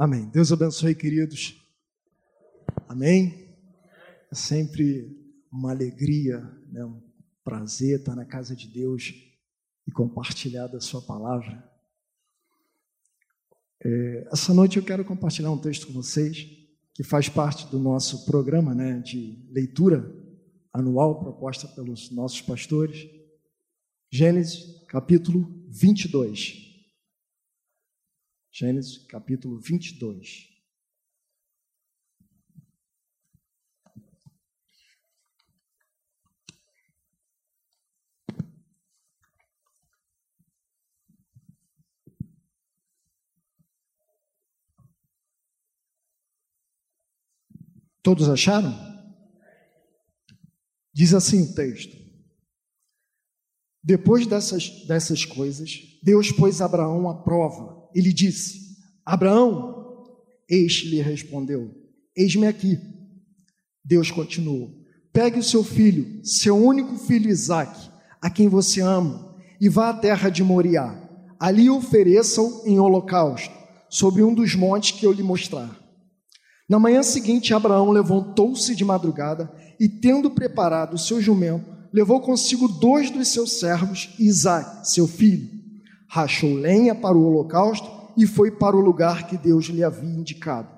Amém. Deus abençoe, queridos. Amém. É sempre uma alegria, né, um prazer estar na casa de Deus e compartilhar da Sua palavra. É, essa noite eu quero compartilhar um texto com vocês que faz parte do nosso programa né, de leitura anual proposta pelos nossos pastores. Gênesis capítulo 22. Gênesis capítulo 22. Todos acharam? Diz assim o texto: Depois dessas, dessas coisas, Deus pôs Abraão à prova ele disse: Abraão, este lhe respondeu: Eis-me aqui. Deus continuou: Pegue o seu filho, seu único filho Isaque, a quem você ama, e vá à terra de Moriá. Ali ofereça-o em holocausto, sob um dos montes que eu lhe mostrar. Na manhã seguinte, Abraão levantou-se de madrugada e, tendo preparado o seu jumento, levou consigo dois dos seus servos e Isaque, seu filho rachou lenha para o holocausto e foi para o lugar que Deus lhe havia indicado.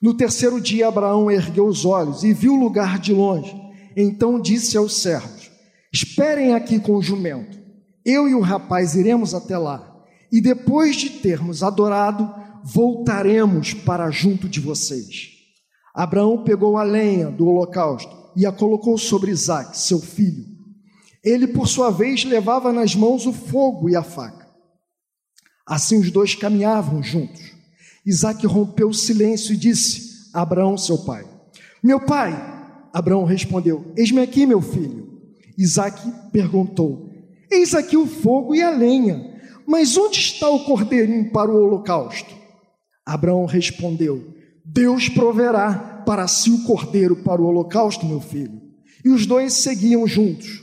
No terceiro dia, Abraão ergueu os olhos e viu o lugar de longe. Então disse aos servos: Esperem aqui com o jumento. Eu e o rapaz iremos até lá. E depois de termos adorado, voltaremos para junto de vocês. Abraão pegou a lenha do holocausto e a colocou sobre Isaac, seu filho. Ele, por sua vez, levava nas mãos o fogo e a faca. Assim os dois caminhavam juntos. Isaac rompeu o silêncio e disse Abraão, seu pai: Meu pai. Abraão respondeu: Eis-me aqui, meu filho. Isaac perguntou: Eis aqui o fogo e a lenha, mas onde está o cordeirinho para o holocausto? Abraão respondeu: Deus proverá para si o cordeiro para o holocausto, meu filho. E os dois seguiam juntos.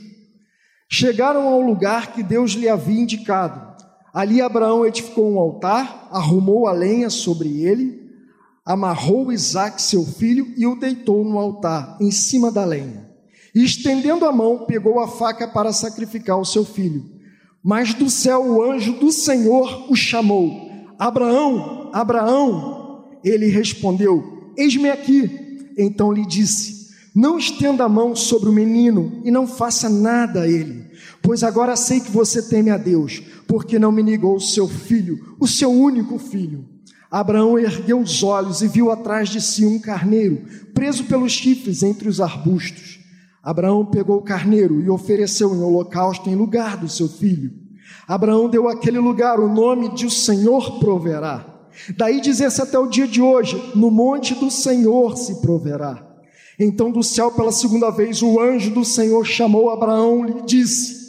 Chegaram ao lugar que Deus lhe havia indicado. Ali Abraão edificou um altar, arrumou a lenha sobre ele, amarrou Isaac, seu filho, e o deitou no altar, em cima da lenha. E estendendo a mão, pegou a faca para sacrificar o seu filho. Mas do céu o anjo do Senhor o chamou: Abraão, Abraão. Ele respondeu: Eis-me aqui. Então lhe disse: Não estenda a mão sobre o menino e não faça nada a ele, pois agora sei que você teme a Deus porque não me negou o seu filho, o seu único filho. Abraão ergueu os olhos e viu atrás de si um carneiro, preso pelos chifres entre os arbustos. Abraão pegou o carneiro e ofereceu em holocausto em lugar do seu filho. Abraão deu àquele lugar o nome de o Senhor proverá. Daí dizer-se até o dia de hoje: no monte do Senhor se proverá. Então do céu pela segunda vez o anjo do Senhor chamou Abraão e lhe disse: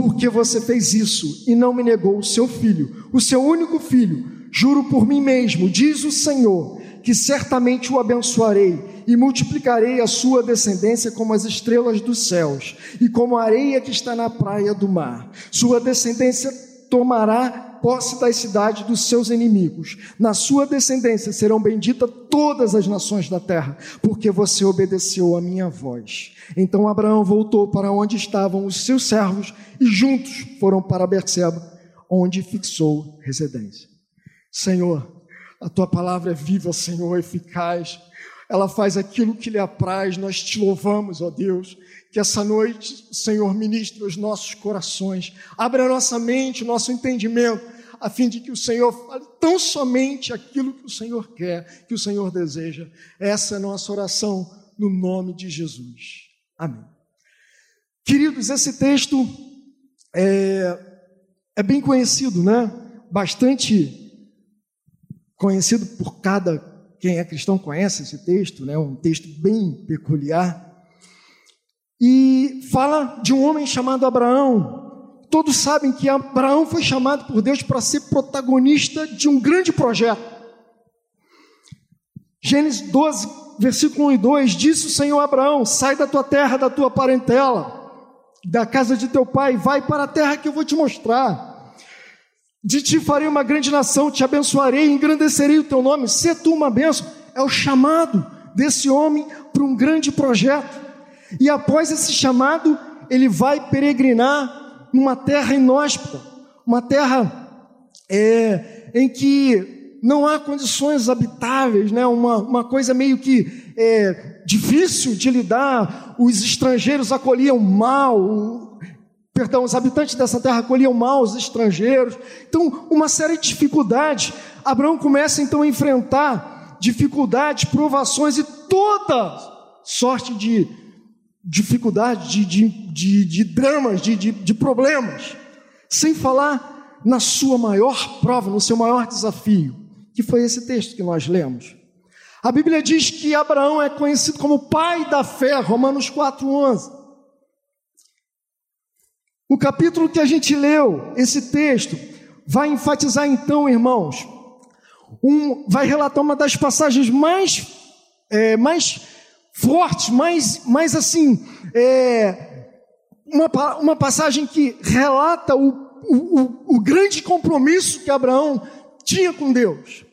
porque você fez isso e não me negou o seu filho, o seu único filho. Juro por mim mesmo, diz o Senhor, que certamente o abençoarei e multiplicarei a sua descendência como as estrelas dos céus e como a areia que está na praia do mar. Sua descendência tomará posse das cidades dos seus inimigos. Na sua descendência serão benditas todas as nações da terra, porque você obedeceu a minha voz. Então Abraão voltou para onde estavam os seus servos e juntos foram para Berseba, onde fixou residência. Senhor, a tua palavra é viva, Senhor, eficaz. Ela faz aquilo que lhe apraz. Nós te louvamos, ó Deus. Que essa noite, Senhor, ministre os nossos corações, abra a nossa mente, o nosso entendimento, a fim de que o Senhor fale tão somente aquilo que o Senhor quer, que o Senhor deseja. Essa é a nossa oração no nome de Jesus. Amém. Queridos, esse texto é, é bem conhecido, né? Bastante conhecido por cada quem é cristão conhece esse texto, né? Um texto bem peculiar. E fala de um homem chamado Abraão. Todos sabem que Abraão foi chamado por Deus para ser protagonista de um grande projeto. Gênesis 12, versículo 1 e 2: Disse o Senhor Abraão: Sai da tua terra, da tua parentela, da casa de teu pai, vai para a terra que eu vou te mostrar. De ti farei uma grande nação, te abençoarei, engrandecerei o teu nome, se tu uma bênção. É o chamado desse homem para um grande projeto. E após esse chamado, ele vai peregrinar numa terra inóspita, uma terra é, em que não há condições habitáveis, né? uma, uma coisa meio que é, difícil de lidar. Os estrangeiros acolhiam mal, perdão, os habitantes dessa terra acolhiam mal os estrangeiros. Então, uma série de dificuldades. Abraão começa então a enfrentar dificuldades, provações e toda sorte de dificuldades, de, de, de, de dramas, de, de, de problemas. Sem falar na sua maior prova, no seu maior desafio, que foi esse texto que nós lemos. A Bíblia diz que Abraão é conhecido como pai da fé, Romanos 4,11. O capítulo que a gente leu, esse texto, vai enfatizar então, irmãos, um, vai relatar uma das passagens mais, é, mais fortes, mais, mais assim, é, uma, uma passagem que relata o, o, o grande compromisso que Abraão tinha com Deus.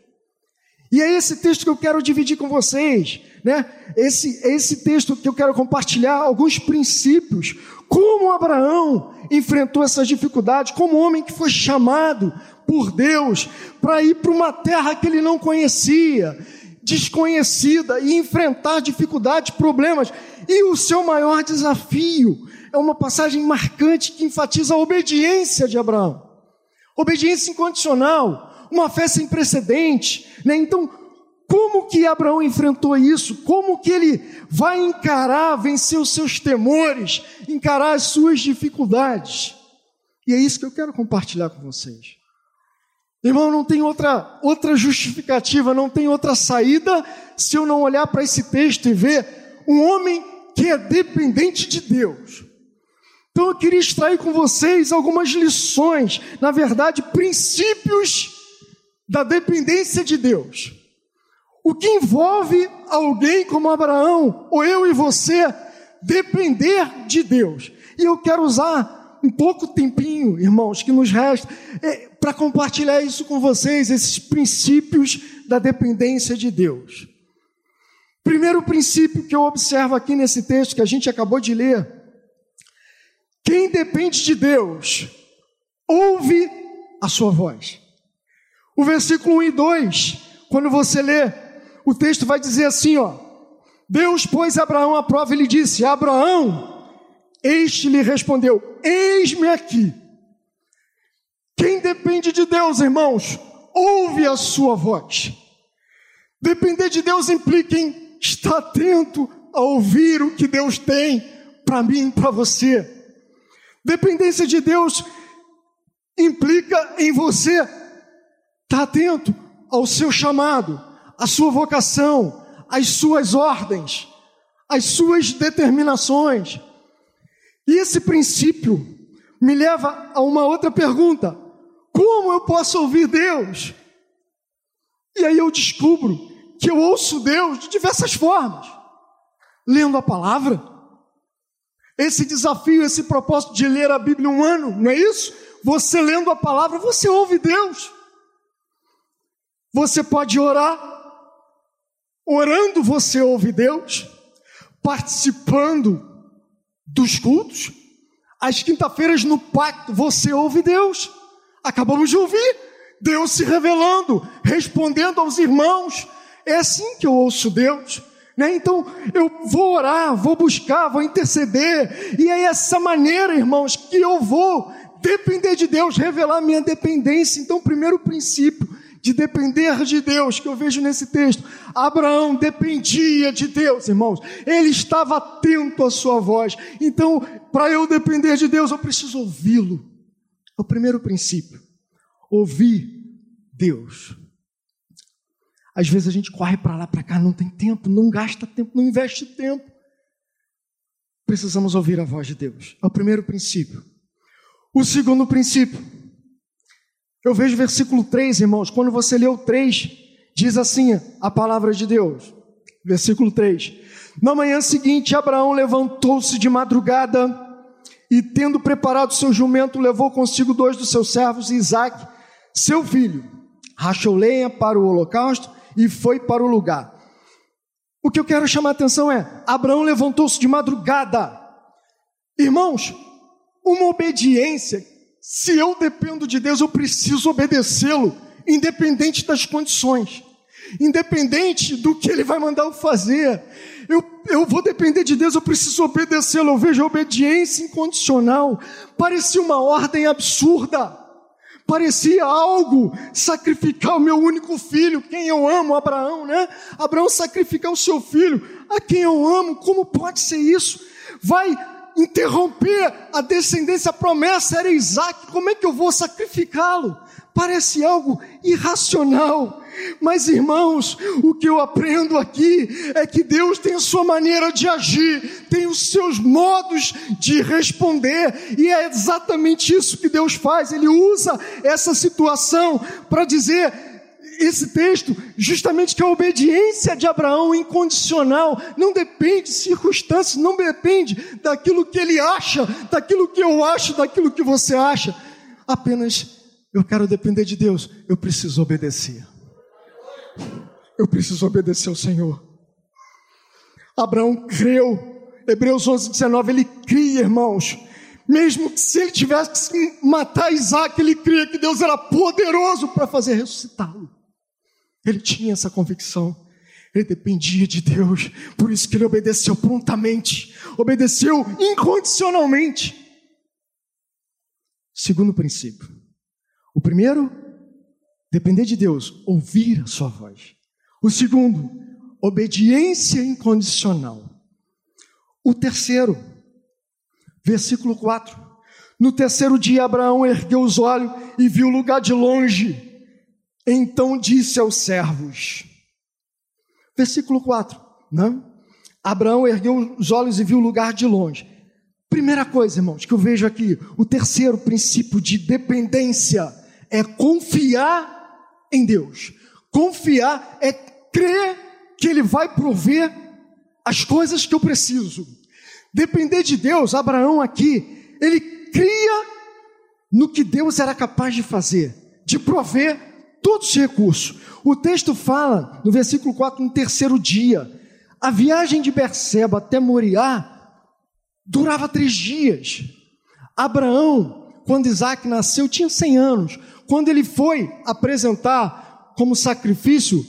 E é esse texto que eu quero dividir com vocês, né? Esse, esse texto que eu quero compartilhar alguns princípios, como Abraão enfrentou essas dificuldades, como homem que foi chamado por Deus para ir para uma terra que ele não conhecia, desconhecida, e enfrentar dificuldades, problemas. E o seu maior desafio é uma passagem marcante que enfatiza a obediência de Abraão. Obediência incondicional, uma fé sem precedente, né? Então, como que Abraão enfrentou isso? Como que ele vai encarar, vencer os seus temores, encarar as suas dificuldades? E é isso que eu quero compartilhar com vocês. Irmão, não tem outra, outra justificativa, não tem outra saída se eu não olhar para esse texto e ver um homem que é dependente de Deus. Então eu queria extrair com vocês algumas lições, na verdade, princípios da dependência de Deus. O que envolve alguém como Abraão, ou eu e você, depender de Deus. E eu quero usar um pouco tempinho, irmãos, que nos resta, é, para compartilhar isso com vocês, esses princípios da dependência de Deus. Primeiro princípio que eu observo aqui nesse texto que a gente acabou de ler: quem depende de Deus, ouve a sua voz. O versículo 1 e 2, quando você lê, o texto vai dizer assim, ó: Deus pôs Abraão à prova e lhe disse: Abraão, este lhe respondeu: Eis-me aqui. Quem depende de Deus, irmãos, ouve a sua voz. Depender de Deus implica em estar atento a ouvir o que Deus tem para mim e para você. Dependência de Deus implica em você estar atento ao seu chamado, a sua vocação, as suas ordens, as suas determinações. E esse princípio me leva a uma outra pergunta: como eu posso ouvir Deus? E aí eu descubro que eu ouço Deus de diversas formas, lendo a palavra. Esse desafio, esse propósito de ler a Bíblia um ano, não é isso? Você lendo a palavra, você ouve Deus. Você pode orar, Orando você ouve Deus, participando dos cultos. Às quinta-feiras no pacto você ouve Deus. Acabamos de ouvir Deus se revelando, respondendo aos irmãos. É assim que eu ouço Deus. Né? Então eu vou orar, vou buscar, vou interceder, e é essa maneira, irmãos, que eu vou depender de Deus, revelar minha dependência. Então, primeiro princípio, de depender de Deus, que eu vejo nesse texto. Abraão dependia de Deus, irmãos. Ele estava atento à sua voz. Então, para eu depender de Deus, eu preciso ouvi-lo. É o primeiro princípio. Ouvir Deus. Às vezes a gente corre para lá, para cá, não tem tempo, não gasta tempo, não investe tempo. Precisamos ouvir a voz de Deus. É o primeiro princípio. O segundo princípio eu vejo o versículo 3, irmãos, quando você lê o 3, diz assim a palavra de Deus. Versículo 3. Na manhã seguinte, Abraão levantou-se de madrugada e, tendo preparado seu jumento, levou consigo dois dos seus servos, Isaac, seu filho, rachou lenha para o holocausto e foi para o lugar. O que eu quero chamar a atenção é: Abraão levantou-se de madrugada. Irmãos, uma obediência, se eu dependo de Deus, eu preciso obedecê-lo, independente das condições, independente do que ele vai mandar eu fazer. Eu, eu vou depender de Deus, eu preciso obedecê-lo. Eu vejo a obediência incondicional, parecia uma ordem absurda parecia algo sacrificar o meu único filho, quem eu amo, Abraão, né? Abraão sacrificar o seu filho, a quem eu amo, como pode ser isso? Vai interromper a descendência, a promessa era Isaac, como é que eu vou sacrificá-lo? Parece algo irracional. Mas irmãos, o que eu aprendo aqui é que Deus tem a sua maneira de agir, tem os seus modos de responder, e é exatamente isso que Deus faz. Ele usa essa situação para dizer esse texto, justamente que a obediência de Abraão incondicional não depende de circunstâncias, não depende daquilo que ele acha, daquilo que eu acho, daquilo que você acha. Apenas eu quero depender de Deus, eu preciso obedecer. Eu preciso obedecer ao Senhor. Abraão creu. Hebreus 11, 19, ele cria, irmãos. Mesmo que se ele tivesse que matar Isaac, ele cria que Deus era poderoso para fazer ressuscitá-lo. Ele tinha essa convicção. Ele dependia de Deus. Por isso que ele obedeceu prontamente. Obedeceu incondicionalmente. Segundo princípio. O primeiro, depender de Deus, ouvir a sua voz. O segundo, obediência incondicional. O terceiro, versículo 4. No terceiro dia, Abraão ergueu os olhos e viu o lugar de longe. Então disse aos servos. Versículo 4. Não? Abraão ergueu os olhos e viu o lugar de longe. Primeira coisa, irmãos, que eu vejo aqui, o terceiro princípio de dependência é confiar em Deus. Confiar é crer que Ele vai prover as coisas que eu preciso. Depender de Deus, Abraão aqui, ele cria no que Deus era capaz de fazer, de prover todos os recursos. O texto fala, no versículo 4, no terceiro dia, a viagem de Berseba até Moriá durava três dias. Abraão, quando Isaac nasceu, tinha 100 anos. Quando ele foi apresentar como sacrifício,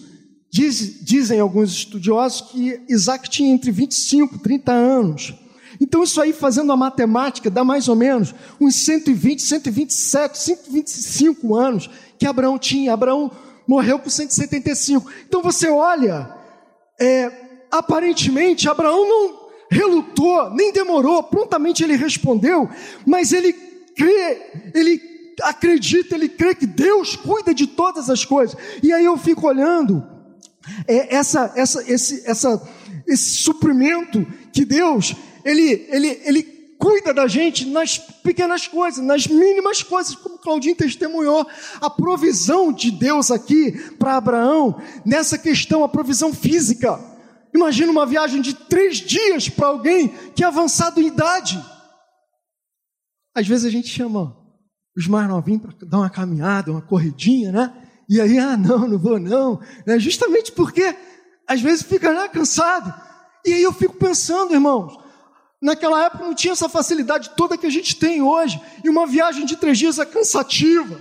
diz, dizem alguns estudiosos que Isaac tinha entre 25 e 30 anos. Então, isso aí, fazendo a matemática, dá mais ou menos uns 120, 127, 125 anos que Abraão tinha. Abraão morreu com 175. Então, você olha, é, aparentemente, Abraão não relutou, nem demorou, prontamente ele respondeu, mas ele crê, ele acredita, ele crê que Deus cuida de todas as coisas. E aí eu fico olhando é, essa, essa, esse, essa, esse suprimento que Deus ele, ele, ele cuida da gente nas pequenas coisas, nas mínimas coisas, como Claudinho testemunhou, a provisão de Deus aqui para Abraão, nessa questão, a provisão física. Imagina uma viagem de três dias para alguém que é avançado em idade. Às vezes a gente chama os mais novinhos para dar uma caminhada, uma corridinha, né? E aí, ah, não, não vou não. Né? Justamente porque às vezes fica né, cansado. E aí eu fico pensando, irmãos, naquela época não tinha essa facilidade toda que a gente tem hoje. E uma viagem de três dias é cansativa.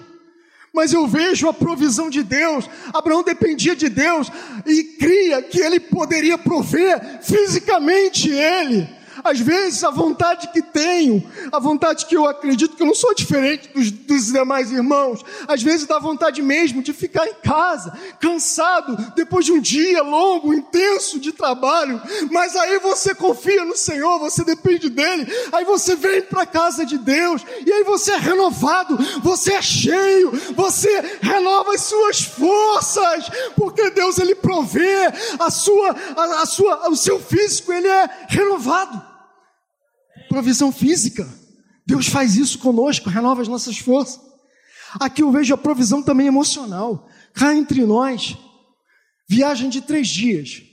Mas eu vejo a provisão de Deus. Abraão dependia de Deus e cria que ele poderia prover fisicamente ele. Às vezes a vontade que tenho, a vontade que eu acredito que eu não sou diferente dos, dos demais irmãos, às vezes dá vontade mesmo de ficar em casa, cansado, depois de um dia longo, intenso de trabalho, mas aí você confia no Senhor, você depende dEle, aí você vem para a casa de Deus, e aí você é renovado, você é cheio, você renova as suas forças, porque Deus Ele provê a sua, a, a sua, o seu físico, ele é renovado provisão física. Deus faz isso conosco, renova as nossas forças. Aqui eu vejo a provisão também emocional. Cá entre nós, viagem de três dias.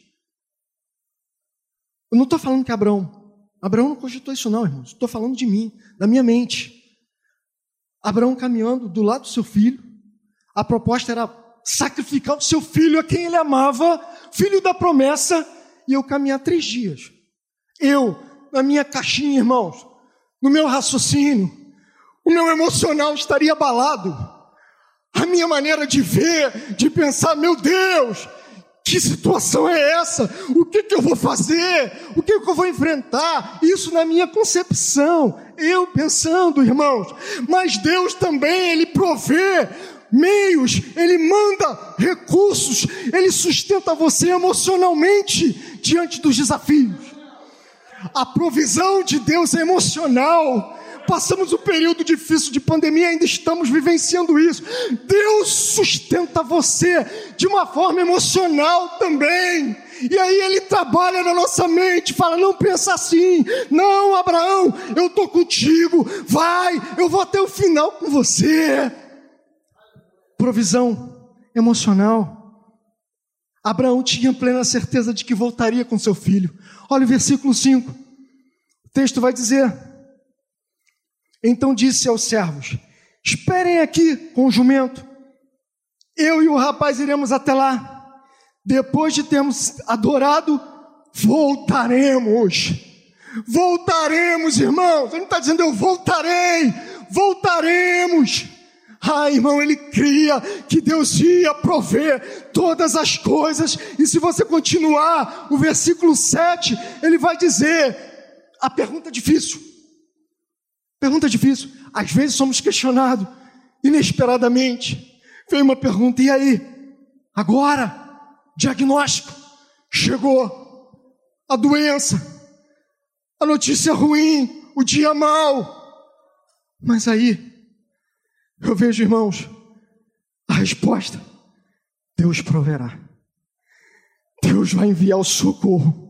Eu não estou falando que Abraão. Abraão não cogitou isso, não, irmãos. Estou falando de mim, da minha mente. Abraão caminhando do lado do seu filho. A proposta era sacrificar o seu filho a quem ele amava, filho da promessa, e eu caminhar três dias. Eu, na minha caixinha, irmãos, no meu raciocínio, o meu emocional estaria abalado. A minha maneira de ver, de pensar, meu Deus, que situação é essa? O que, que eu vou fazer? O que, que eu vou enfrentar? Isso na minha concepção, eu pensando, irmãos. Mas Deus também, Ele provê meios, Ele manda recursos, Ele sustenta você emocionalmente diante dos desafios. A provisão de Deus é emocional. Passamos um período difícil de pandemia, ainda estamos vivenciando isso. Deus sustenta você de uma forma emocional também. E aí ele trabalha na nossa mente, fala: não pensa assim, não, Abraão, eu estou contigo, vai, eu vou até o final com você. Provisão emocional. Abraão tinha plena certeza de que voltaria com seu filho. Olha o versículo 5. O texto vai dizer: então disse aos servos: Esperem aqui com o jumento. Eu e o rapaz iremos até lá. Depois de termos adorado, voltaremos. Voltaremos, irmãos. Ele não está dizendo eu voltarei. Voltaremos. Ah, irmão, ele cria que Deus ia prover todas as coisas. E se você continuar o versículo 7, ele vai dizer a pergunta difícil. Pergunta difícil. Às vezes somos questionados inesperadamente. Vem uma pergunta, e aí? Agora, diagnóstico. Chegou a doença, a notícia ruim, o dia mal. Mas aí, eu vejo, irmãos, a resposta: Deus proverá. Deus vai enviar o socorro.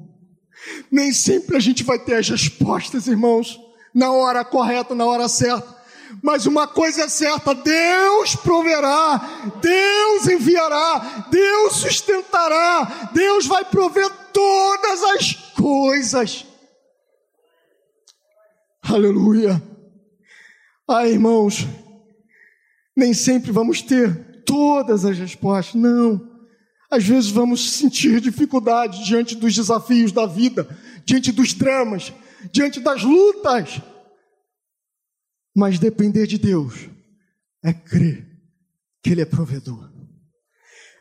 Nem sempre a gente vai ter as respostas, irmãos na hora correta, na hora certa. Mas uma coisa é certa: Deus proverá, Deus enviará, Deus sustentará, Deus vai prover todas as coisas. Aleluia. Ah, irmãos, nem sempre vamos ter todas as respostas, não. Às vezes vamos sentir dificuldade diante dos desafios da vida, diante dos dramas, diante das lutas. Mas depender de Deus é crer que Ele é provedor.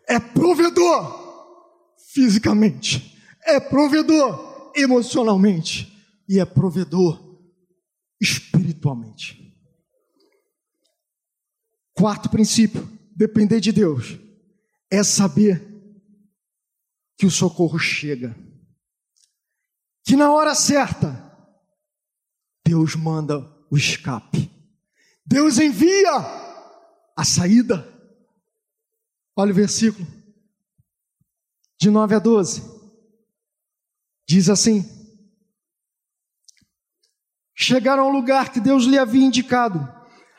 É provedor fisicamente, é provedor emocionalmente e é provedor espiritualmente. Quarto princípio: depender de Deus é saber que o socorro chega, que na hora certa Deus manda o escape. Deus envia a saída. Olha o versículo de 9 a 12. Diz assim: Chegaram ao lugar que Deus lhe havia indicado.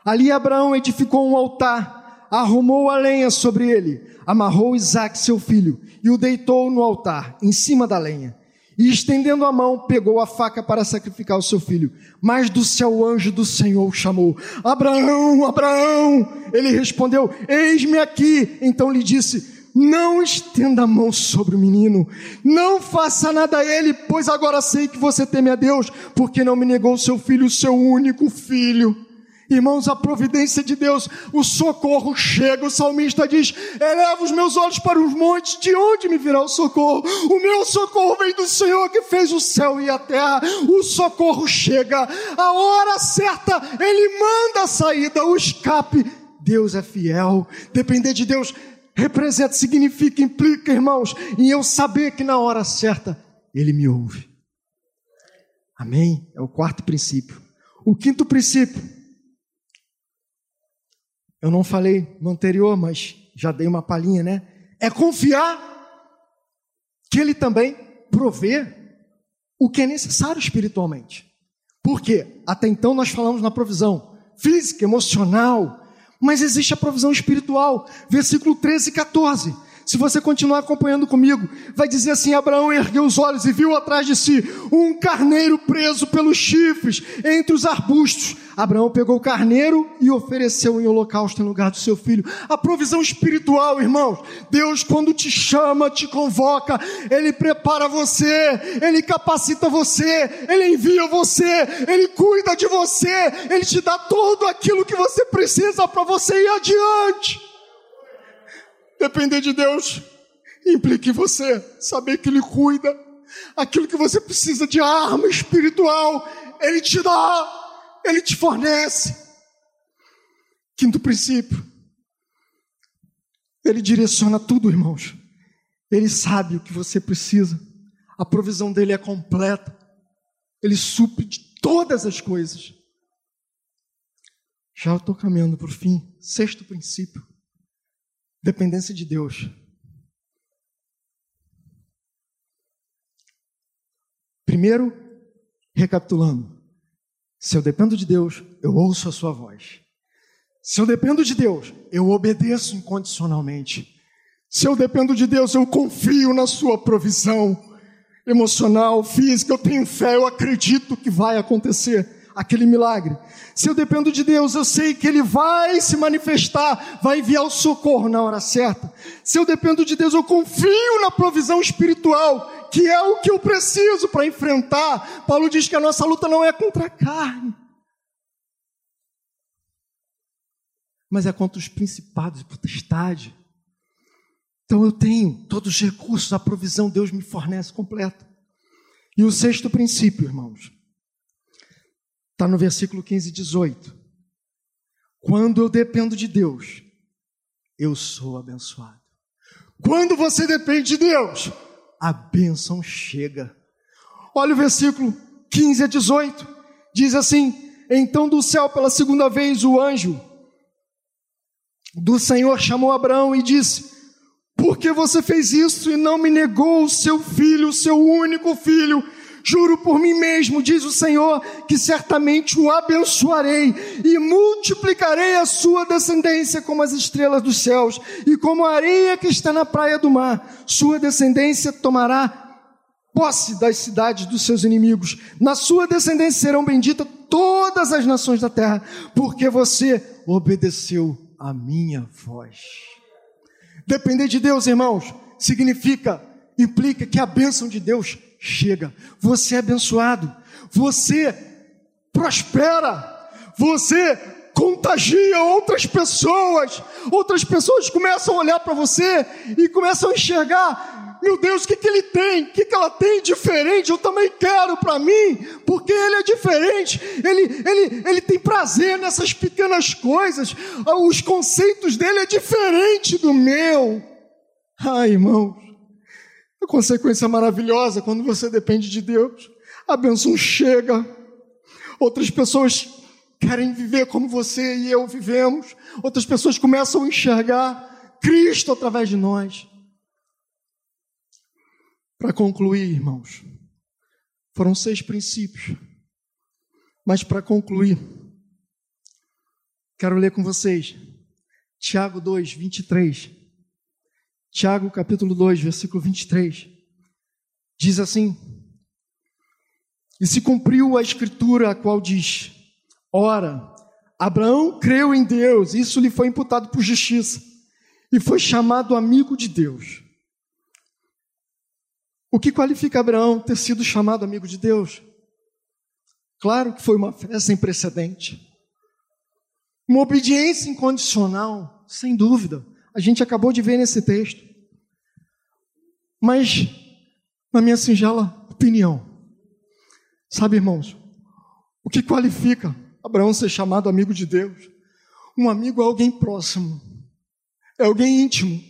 Ali Abraão edificou um altar, arrumou a lenha sobre ele, amarrou Isaac, seu filho, e o deitou no altar, em cima da lenha. E estendendo a mão, pegou a faca para sacrificar o seu filho. Mas do céu o anjo do Senhor chamou: Abraão, Abraão! Ele respondeu: Eis-me aqui. Então lhe disse: Não estenda a mão sobre o menino, não faça nada a ele, pois agora sei que você teme a Deus, porque não me negou seu filho, seu único filho. Irmãos, a providência de Deus, o socorro chega. O salmista diz: Eleva os meus olhos para os montes, de onde me virá o socorro? O meu socorro vem do Senhor que fez o céu e a terra. O socorro chega, a hora certa, Ele manda a saída, o escape. Deus é fiel. Depender de Deus representa, significa, implica, irmãos, em eu saber que na hora certa Ele me ouve. Amém? É o quarto princípio. O quinto princípio eu não falei no anterior, mas já dei uma palhinha, né? É confiar que Ele também provê o que é necessário espiritualmente. Porque até então nós falamos na provisão física, emocional, mas existe a provisão espiritual. Versículo 13 e 14. Se você continuar acompanhando comigo, vai dizer assim: Abraão ergueu os olhos e viu atrás de si um carneiro preso pelos chifres entre os arbustos. Abraão pegou o carneiro e ofereceu em holocausto em lugar do seu filho. A provisão espiritual, irmãos. Deus, quando te chama, te convoca, Ele prepara você, Ele capacita você, Ele envia você, Ele cuida de você, Ele te dá tudo aquilo que você precisa para você ir adiante. Depender de Deus implica em você saber que Ele cuida. Aquilo que você precisa de arma espiritual, Ele te dá, Ele te fornece. Quinto princípio, Ele direciona tudo, irmãos. Ele sabe o que você precisa. A provisão dele é completa. Ele supre de todas as coisas. Já estou caminhando para o fim. Sexto princípio: dependência de Deus. Primeiro, recapitulando: se eu dependo de Deus, eu ouço a Sua voz. Se eu dependo de Deus, eu obedeço incondicionalmente. Se eu dependo de Deus, eu confio na Sua provisão emocional, física, eu tenho fé, eu acredito que vai acontecer aquele milagre. Se eu dependo de Deus, eu sei que Ele vai se manifestar, vai enviar o socorro na hora certa. Se eu dependo de Deus, eu confio na provisão espiritual, que é o que eu preciso para enfrentar. Paulo diz que a nossa luta não é contra a carne, mas é contra os principados e potestades. Então eu tenho todos os recursos, a provisão Deus me fornece completa. E o sexto princípio, irmãos, Está no versículo 15 e 18. Quando eu dependo de Deus, eu sou abençoado. Quando você depende de Deus, a bênção chega. Olha o versículo 15 a 18. Diz assim: Então do céu pela segunda vez o anjo do Senhor chamou Abraão e disse: Por que você fez isso e não me negou o seu filho, o seu único filho? Juro por mim mesmo, diz o Senhor, que certamente o abençoarei e multiplicarei a sua descendência como as estrelas dos céus e como a areia que está na praia do mar. Sua descendência tomará posse das cidades dos seus inimigos. Na sua descendência serão benditas todas as nações da terra, porque você obedeceu a minha voz. Depender de Deus, irmãos, significa, implica que a bênção de Deus chega. Você é abençoado. Você prospera. Você contagia outras pessoas. Outras pessoas começam a olhar para você e começam a enxergar. Meu Deus, o que, que ele tem? O que, que ela tem diferente? Eu também quero para mim, porque ele é diferente. Ele, ele, ele tem prazer nessas pequenas coisas. Os conceitos dele é diferente do meu. Ai, irmãos, a consequência maravilhosa quando você depende de Deus. A bênção chega. Outras pessoas querem viver como você e eu vivemos. Outras pessoas começam a enxergar Cristo através de nós. Para concluir, irmãos, foram seis princípios. Mas para concluir, quero ler com vocês Tiago 2, 23. Tiago capítulo 2, versículo 23, diz assim: E se cumpriu a escritura a qual diz: Ora, Abraão creu em Deus, isso lhe foi imputado por justiça, e foi chamado amigo de Deus. O que qualifica Abraão ter sido chamado amigo de Deus? Claro que foi uma fé sem precedente. Uma obediência incondicional, sem dúvida. A gente acabou de ver nesse texto. Mas, na minha singela opinião, sabe, irmãos, o que qualifica Abraão ser chamado amigo de Deus? Um amigo é alguém próximo, é alguém íntimo,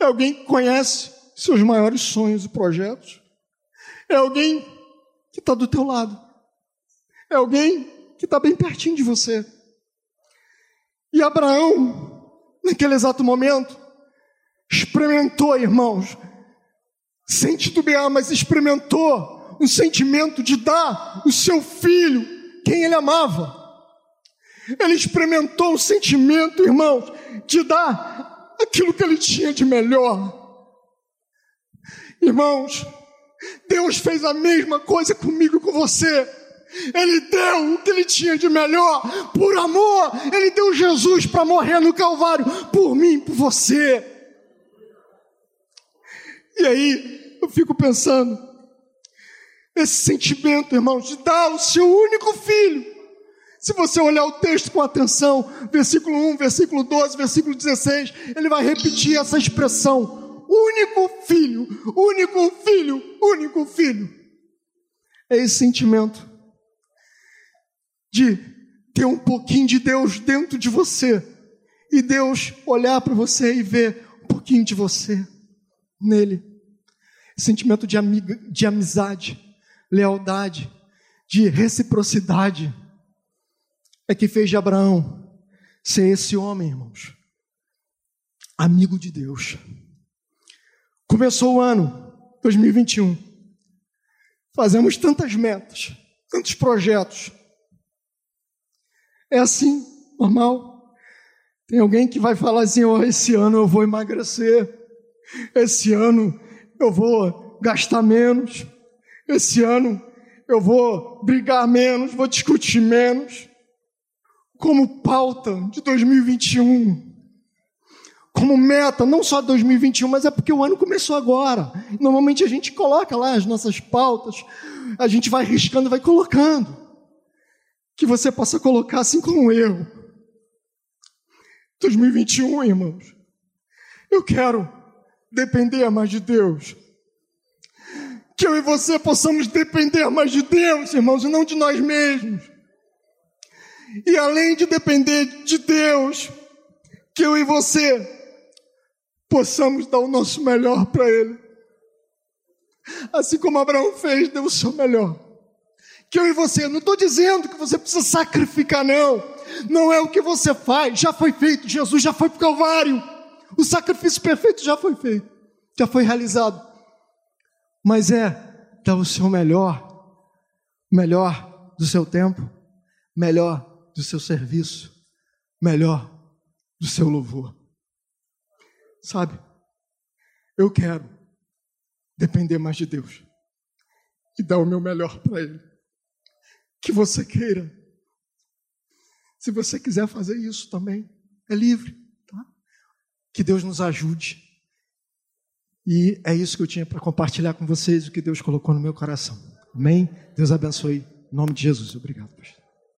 é alguém que conhece seus maiores sonhos e projetos, é alguém que está do teu lado, é alguém que está bem pertinho de você. E Abraão naquele exato momento, experimentou, irmãos, sem titubear, mas experimentou um sentimento de dar o seu filho quem ele amava. Ele experimentou o sentimento, irmãos, de dar aquilo que ele tinha de melhor. Irmãos, Deus fez a mesma coisa comigo e com você. Ele deu o que ele tinha de melhor, por amor, ele deu Jesus para morrer no Calvário, por mim, por você. E aí, eu fico pensando, esse sentimento, irmãos, de dar o seu único filho. Se você olhar o texto com atenção, versículo 1, versículo 12, versículo 16, ele vai repetir essa expressão: único filho, único filho, único filho. É esse sentimento de ter um pouquinho de Deus dentro de você e Deus olhar para você e ver um pouquinho de você nele. Sentimento de, amiga, de amizade, lealdade, de reciprocidade é que fez de Abraão ser esse homem, irmãos, amigo de Deus. Começou o ano 2021, fazemos tantas metas, tantos projetos, é assim, normal. Tem alguém que vai falar assim: oh, esse ano eu vou emagrecer, esse ano eu vou gastar menos, esse ano eu vou brigar menos, vou discutir menos. Como pauta de 2021, como meta, não só 2021, mas é porque o ano começou agora. Normalmente a gente coloca lá as nossas pautas, a gente vai riscando vai colocando que você possa colocar assim como eu. 2021, irmãos, eu quero depender mais de Deus. Que eu e você possamos depender mais de Deus, irmãos, e não de nós mesmos. E além de depender de Deus, que eu e você possamos dar o nosso melhor para Ele. Assim como Abraão fez, deu o seu melhor que eu e você, não estou dizendo que você precisa sacrificar, não. Não é o que você faz, já foi feito. Jesus já foi para o Calvário. O sacrifício perfeito já foi feito, já foi realizado. Mas é dar o seu melhor, melhor do seu tempo, melhor do seu serviço, melhor do seu louvor. Sabe, eu quero depender mais de Deus e dar o meu melhor para Ele que você queira. Se você quiser fazer isso também, é livre. Tá? Que Deus nos ajude. E é isso que eu tinha para compartilhar com vocês, o que Deus colocou no meu coração. Amém? Deus abençoe. Em nome de Jesus. Obrigado, pastor.